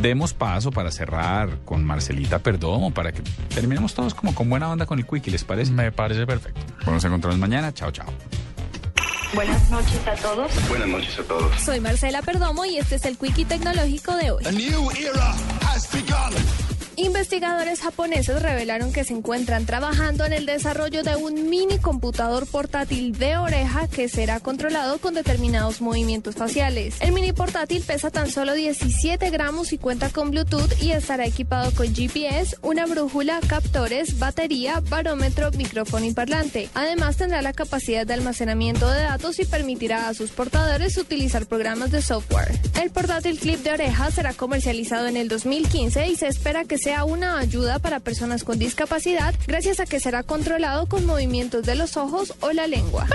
Demos paso para cerrar con Marcelita Perdomo, para que terminemos todos como con buena onda con el Quickie, ¿les parece? Me parece perfecto. Bueno, nos encontramos mañana. Chao, chao. Buenas noches a todos. Buenas noches a todos. Soy Marcela Perdomo y este es el Quickie Tecnológico de hoy. A new era has begun. Investigadores japoneses revelaron que se encuentran trabajando en el desarrollo de un mini computador portátil de oreja que será controlado con determinados movimientos faciales. El mini portátil pesa tan solo 17 gramos y cuenta con Bluetooth y estará equipado con GPS, una brújula, captores, batería, barómetro, micrófono y parlante. Además tendrá la capacidad de almacenamiento de datos y permitirá a sus portadores utilizar programas de software. El portátil clip de oreja será comercializado en el 2015 y se espera que sea una ayuda para personas con discapacidad gracias a que será controlado con movimientos de los ojos o la lengua.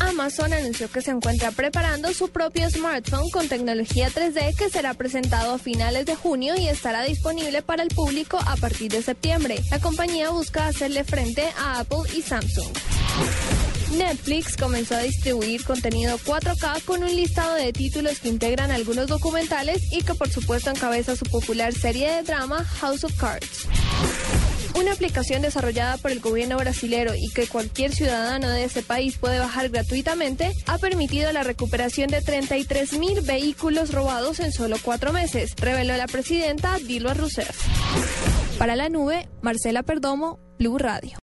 Amazon anunció que se encuentra preparando su propio smartphone con tecnología 3D que será presentado a finales de junio y estará disponible para el público a partir de septiembre. La compañía busca hacerle frente a Apple y Samsung. Netflix comenzó a distribuir contenido 4K con un listado de títulos que integran algunos documentales y que por supuesto encabeza su popular serie de drama House of Cards. Una aplicación desarrollada por el gobierno brasilero y que cualquier ciudadano de ese país puede bajar gratuitamente ha permitido la recuperación de 33 mil vehículos robados en solo cuatro meses, reveló la presidenta Dilma Rousseff. Para la nube, Marcela Perdomo, Blue Radio.